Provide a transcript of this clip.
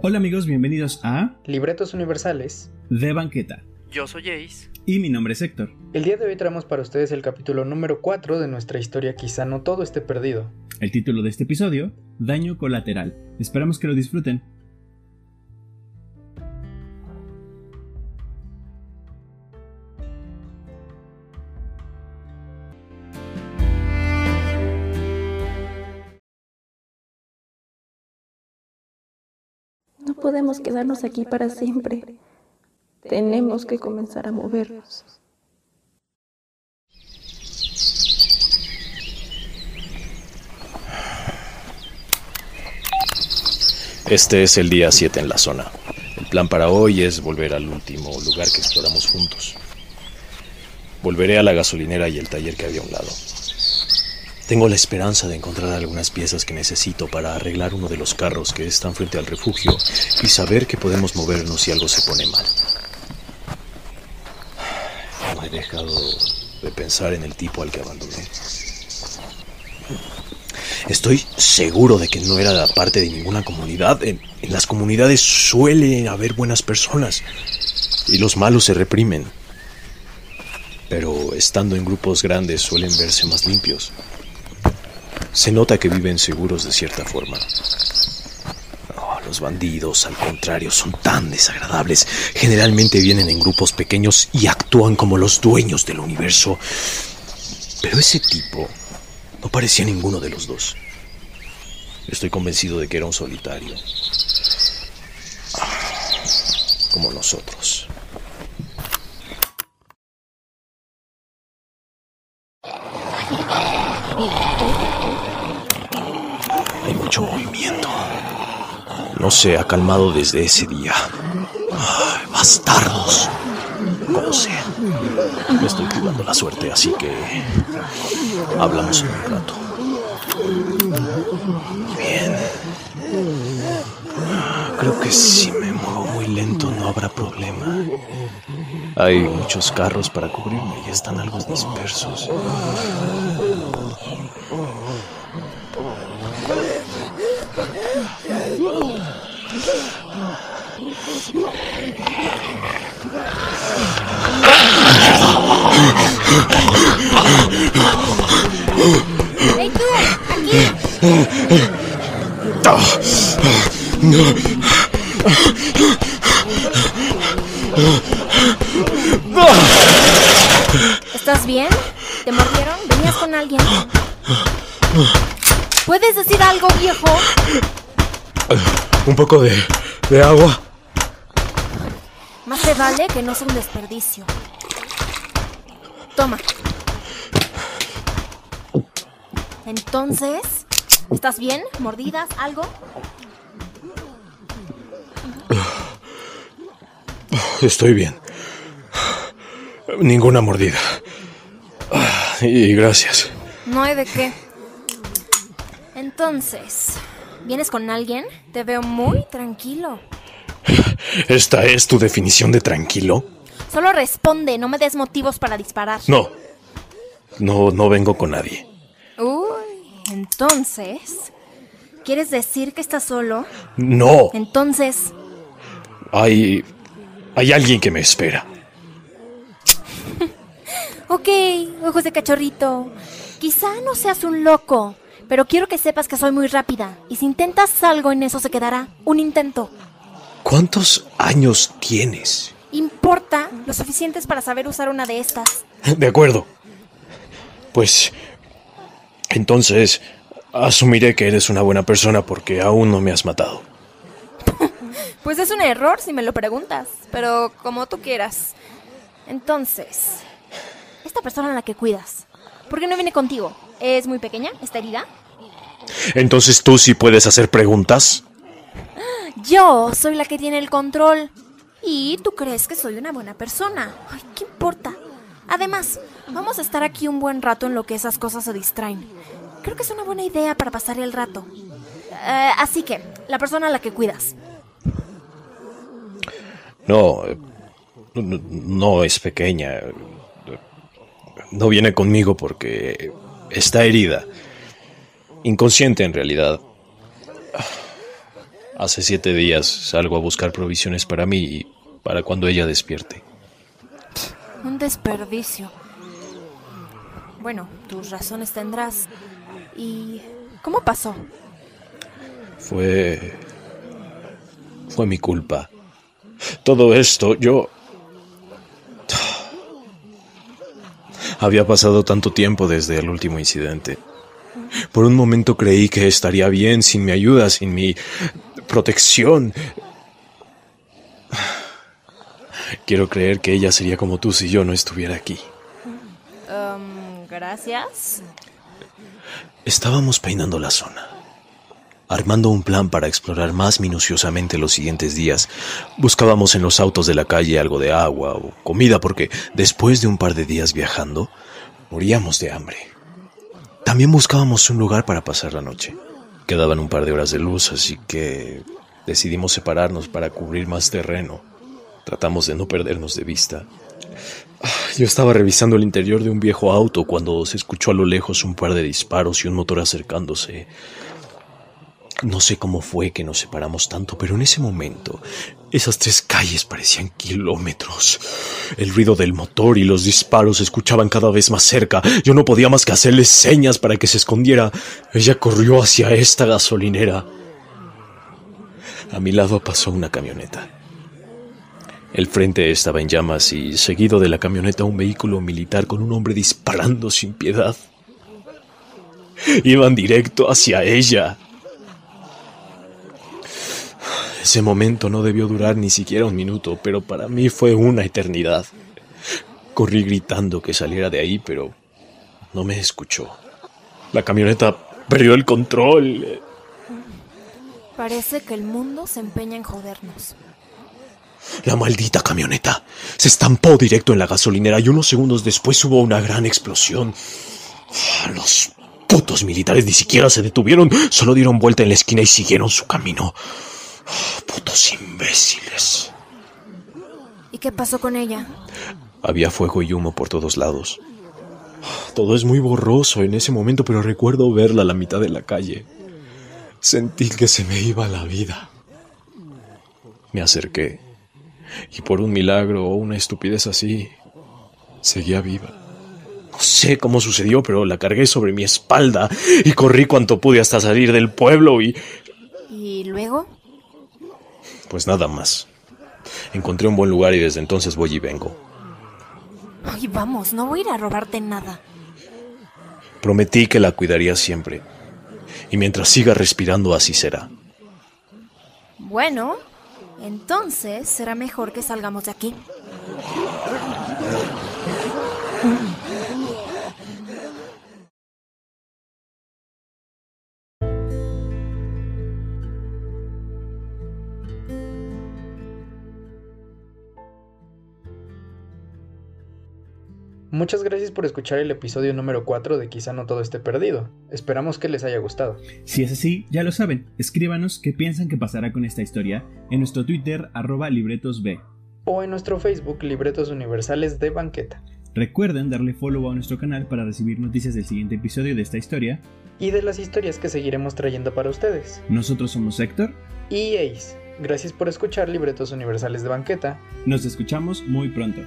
Hola amigos, bienvenidos a Libretos Universales De Banqueta. Yo soy Jace. Y mi nombre es Héctor. El día de hoy traemos para ustedes el capítulo número 4 de nuestra historia Quizá no todo esté perdido. El título de este episodio, Daño Colateral. Esperamos que lo disfruten. Podemos quedarnos aquí para siempre. Tenemos que comenzar a movernos. Este es el día 7 en la zona. El plan para hoy es volver al último lugar que exploramos juntos. Volveré a la gasolinera y el taller que había a un lado. Tengo la esperanza de encontrar algunas piezas que necesito para arreglar uno de los carros que están frente al refugio y saber que podemos movernos si algo se pone mal. No he dejado de pensar en el tipo al que abandoné. Estoy seguro de que no era parte de ninguna comunidad. En, las comunidades suele haber buenas personas y los malos se reprimen. Pero estando en grupos grandes suelen verse más limpios. Se nota que viven seguros de cierta forma. No, los bandidos, al contrario, son tan desagradables. Generalmente vienen en grupos pequeños y actúan como los dueños del universo. Pero ese tipo no parecía ninguno de los dos. Estoy convencido de que era un solitario. Como nosotros. Hay mucho movimiento. No se ha calmado desde ese día. Ay, bastardos. Como sea. Me estoy jugando la suerte, así que hablamos en un rato. Bien. Creo que si me muevo muy lento no habrá problema. Hay muchos carros para cubrirme y están algo dispersos. ¿Estás bien? ¿Te mordieron? ¿Venías con alguien? ¿Puedes decir algo, viejo? Un poco de, de agua. Más te vale que no sea un desperdicio. Toma. Entonces, ¿estás bien? ¿Mordidas? ¿Algo? Estoy bien. Ninguna mordida. Y gracias. No hay de qué. Entonces, ¿vienes con alguien? Te veo muy tranquilo. ¿Esta es tu definición de tranquilo? Solo responde, no me des motivos para disparar. No. No, no vengo con nadie. Uy, entonces, ¿quieres decir que estás solo? No. Entonces, Hay. Hay alguien que me espera. ok, ojos de cachorrito. Quizá no seas un loco, pero quiero que sepas que soy muy rápida. Y si intentas algo en eso se quedará un intento. ¿Cuántos años tienes? Importa lo suficientes para saber usar una de estas. De acuerdo. Pues. Entonces. Asumiré que eres una buena persona porque aún no me has matado. Pues es un error si me lo preguntas, pero como tú quieras. Entonces, esta persona a la que cuidas, ¿por qué no viene contigo? ¿Es muy pequeña? ¿Está herida? Entonces tú sí puedes hacer preguntas. Yo soy la que tiene el control. Y tú crees que soy una buena persona. Ay, ¿qué importa? Además, vamos a estar aquí un buen rato en lo que esas cosas se distraen. Creo que es una buena idea para pasar el rato. Eh, así que, la persona a la que cuidas. No, no es pequeña. No viene conmigo porque está herida. Inconsciente en realidad. Hace siete días salgo a buscar provisiones para mí y para cuando ella despierte. Un desperdicio. Bueno, tus razones tendrás. ¿Y cómo pasó? Fue... Fue mi culpa. Todo esto, yo... Había pasado tanto tiempo desde el último incidente. Por un momento creí que estaría bien sin mi ayuda, sin mi protección. Quiero creer que ella sería como tú si yo no estuviera aquí. Um, gracias. Estábamos peinando la zona, armando un plan para explorar más minuciosamente los siguientes días. Buscábamos en los autos de la calle algo de agua o comida porque después de un par de días viajando, moríamos de hambre. También buscábamos un lugar para pasar la noche. Quedaban un par de horas de luz, así que decidimos separarnos para cubrir más terreno. Tratamos de no perdernos de vista. Yo estaba revisando el interior de un viejo auto cuando se escuchó a lo lejos un par de disparos y un motor acercándose. No sé cómo fue que nos separamos tanto, pero en ese momento esas tres calles parecían kilómetros. El ruido del motor y los disparos se escuchaban cada vez más cerca. Yo no podía más que hacerle señas para que se escondiera. Ella corrió hacia esta gasolinera. A mi lado pasó una camioneta. El frente estaba en llamas y seguido de la camioneta un vehículo militar con un hombre disparando sin piedad. Iban directo hacia ella. Ese momento no debió durar ni siquiera un minuto, pero para mí fue una eternidad. Corrí gritando que saliera de ahí, pero no me escuchó. La camioneta perdió el control. Parece que el mundo se empeña en jodernos. La maldita camioneta se estampó directo en la gasolinera y unos segundos después hubo una gran explosión. Los putos militares ni siquiera se detuvieron, solo dieron vuelta en la esquina y siguieron su camino. Putos imbéciles. ¿Y qué pasó con ella? Había fuego y humo por todos lados. Todo es muy borroso en ese momento, pero recuerdo verla a la mitad de la calle. Sentí que se me iba la vida. Me acerqué y por un milagro o una estupidez así, seguía viva. No sé cómo sucedió, pero la cargué sobre mi espalda y corrí cuanto pude hasta salir del pueblo y... ¿Y luego? Pues nada más. Encontré un buen lugar y desde entonces voy y vengo. Ay, vamos, no voy a ir a robarte nada. Prometí que la cuidaría siempre. Y mientras siga respirando así será. Bueno, entonces será mejor que salgamos de aquí. Muchas gracias por escuchar el episodio número 4 de Quizá no todo esté perdido. Esperamos que les haya gustado. Si es así, ya lo saben, escríbanos qué piensan que pasará con esta historia en nuestro Twitter arroba libretosb. O en nuestro Facebook Libretos Universales de Banqueta. Recuerden darle follow a nuestro canal para recibir noticias del siguiente episodio de esta historia. Y de las historias que seguiremos trayendo para ustedes. Nosotros somos Héctor. Y Ace. Gracias por escuchar Libretos Universales de Banqueta. Nos escuchamos muy pronto.